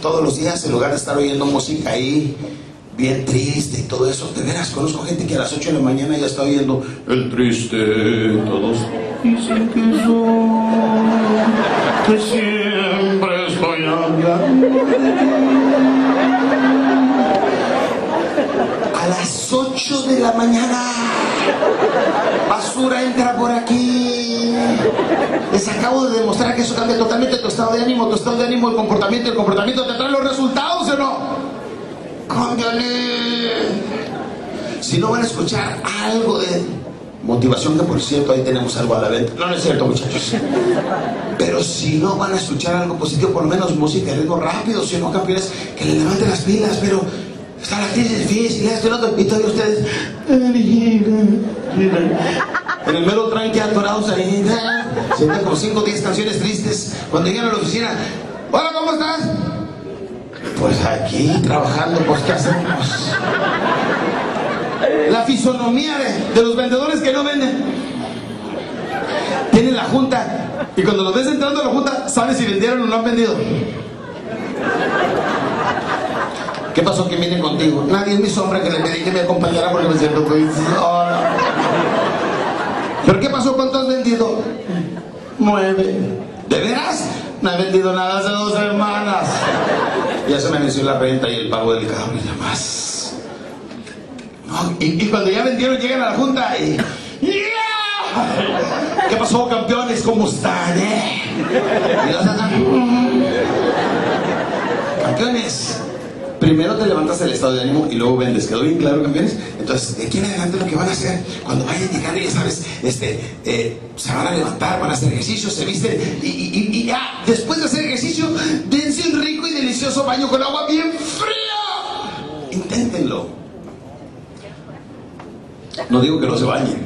todos los días, en lugar de estar oyendo música ahí, bien triste y todo eso, de veras, conozco gente que a las 8 de la mañana ya está oyendo el triste, todos dicen que soy, que siempre estoy hablando A las 8 de la mañana, basura entra por aquí. Les acabo de demostrar que eso cambia totalmente tu estado de ánimo, tu estado de ánimo, el comportamiento, el comportamiento te trae los resultados, ¿o no? Cámbiale. Si no van a escuchar algo de motivación, que por cierto ahí tenemos algo a la venta. No, es cierto, muchachos. Pero si no van a escuchar algo positivo, por lo menos música ritmo rápido, si no, campeones, que le levanten las pilas, pero está la crisis difícil, esto y lo y ustedes. Sienten como 5 o 10 canciones tristes. Cuando llegan a la oficina, hola, ¿cómo estás? Pues aquí trabajando, pues ¿qué hacemos? La fisonomía de, los vendedores que no venden. Tienen la junta y cuando los ves entrando a la junta, sabes si vendieron o no han vendido. ¿Qué pasó que viene contigo? Nadie es mi sombra que le pedí que me acompañara porque me siento muy sola. ¿Pero qué pasó? ¿Cuánto has vendido? Nueve. ¿De veras? No he vendido nada hace dos semanas. Ya se me venció la renta y el pago del carro y demás. No, y, cuando ya vendieron, llegan a la junta y. ¡Yeah! ¿Qué pasó, campeones? ¿Cómo están, eh? Y los andan, Campeones, primero te levantas el estado de ánimo y luego vendes. ¿Quedó bien claro, campeones? Entonces, de aquí en adelante lo que van a hacer, cuando vayan llegando, ya sabes, este, eh, se van a levantar, van a hacer ejercicio, se visten y, y- después de hacer ejercicio, dense un rico y delicioso baño con agua bien fría. Inténtenlo. No digo que no se bañen.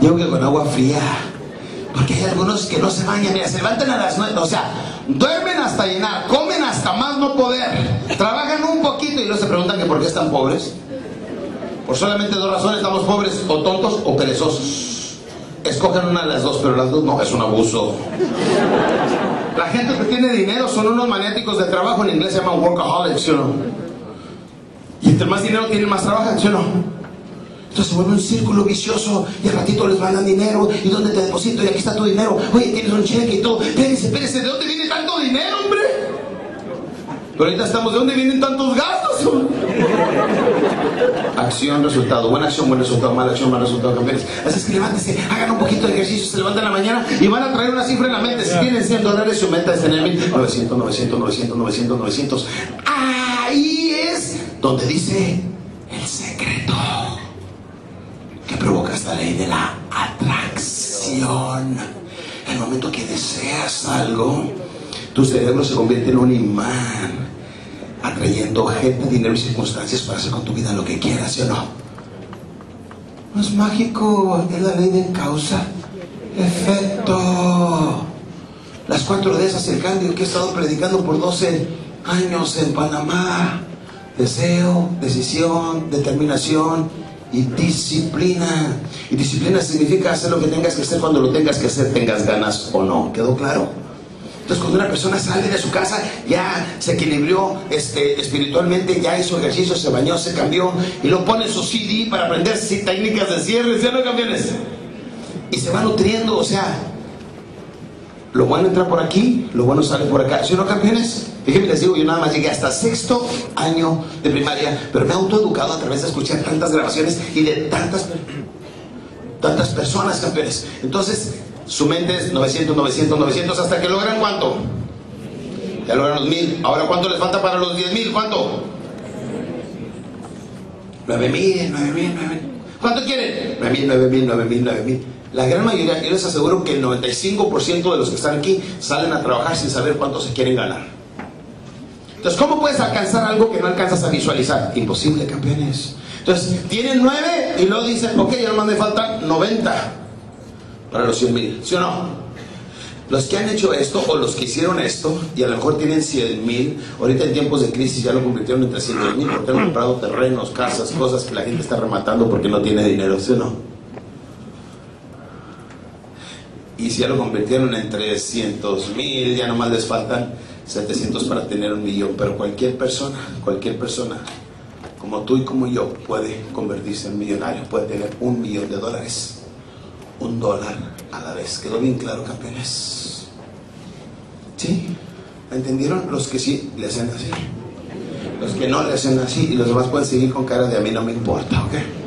Digo que con agua fría. Porque hay algunos que no se bañan, mira, se levantan a las nueve, o sea, duermen hasta llenar, comen hasta más no poder, trabajan un poquito y luego se preguntan que por qué están pobres. Por solamente dos razones estamos pobres, o tontos o perezosos. Escogen una de las dos, pero las dos no, es un abuso. La gente que tiene dinero son unos maniáticos de trabajo, en inglés se llaman workaholics, ¿sí o no? Y entre más dinero tienen, más trabajan, ¿sí o no? Entonces se vuelve un círculo vicioso y al ratito les mandan dinero y dónde te deposito y aquí está tu dinero. Oye, tienes un cheque y todo. Espérese, espérese, ¿de dónde viene tanto dinero, hombre? Pero ahorita estamos, ¿de dónde vienen tantos gastos? Acción, resultado. Buena acción, buen resultado. Mala acción, mal resultado, campeones. Así es que levántese, hagan un poquito de ejercicio, se levantan en la mañana y van a traer una cifra en la mente. Si tienen 100 dólares, su meta es tener 1000, 900, 900, 900, 900, 900. Ahí es donde dice el secreto provoca esta ley de la atracción. El momento que deseas algo, tu cerebro se convierte en un imán, atrayendo gente, dinero y circunstancias para hacer con tu vida lo que quieras, ¿sí o no? No es mágico, es la ley de causa, efecto. Las cuatro de esas, el cambio que he estado predicando por 12 años en Panamá. Deseo, decisión, determinación y disciplina. Y disciplina significa hacer lo que tengas que hacer cuando lo tengas que hacer, tengas ganas o no. ¿Quedó claro? Entonces cuando una persona sale de su casa, ya se equilibró este, espiritualmente, ya hizo ejercicio, se bañó, se cambió y lo pone su CD para aprender sí, técnicas de cierre, ¿sí no campeones? Y se va nutriendo, o sea, lo bueno entra por aquí, lo bueno sale por acá. ¿Sí no, campeones? Déjenme les digo, yo nada más llegué hasta sexto año de primaria, pero me he autoeducado a través de escuchar tantas grabaciones y de tantas, tantas personas, campeones. Entonces, su mente es 900, 900, 900, hasta que logran cuánto. Ya logran los mil. Ahora, ¿cuánto les falta para los 10 mil? ¿Cuánto? 9 mil, 9 mil, 9 mil. ¿Cuánto quieren? 9 mil, 9 mil, 9 mil, 9 mil. La gran mayoría, yo les aseguro que el 95% de los que están aquí salen a trabajar sin saber cuánto se quieren ganar. Entonces, ¿cómo puedes alcanzar algo que no alcanzas a visualizar? Imposible, campeones. Entonces, tienen 9 y luego dicen, ok, ya nomás me faltan 90 para los 100 mil, ¿sí o no? Los que han hecho esto o los que hicieron esto y a lo mejor tienen 100 mil, ahorita en tiempos de crisis ya lo convirtieron en 300 mil porque han comprado terrenos, casas, cosas que la gente está rematando porque no tiene dinero, ¿sí o no? Y si ya lo convirtieron en 300 mil, ya nomás les faltan 700 para tener un millón, pero cualquier persona, cualquier persona, como tú y como yo, puede convertirse en millonario, puede tener un millón de dólares, un dólar a la vez. ¿Quedó bien claro, campeones? ¿Sí? ¿Entendieron? Los que sí le hacen así. Los que no le hacen así y los demás pueden seguir con cara de a mí no me importa, ¿ok?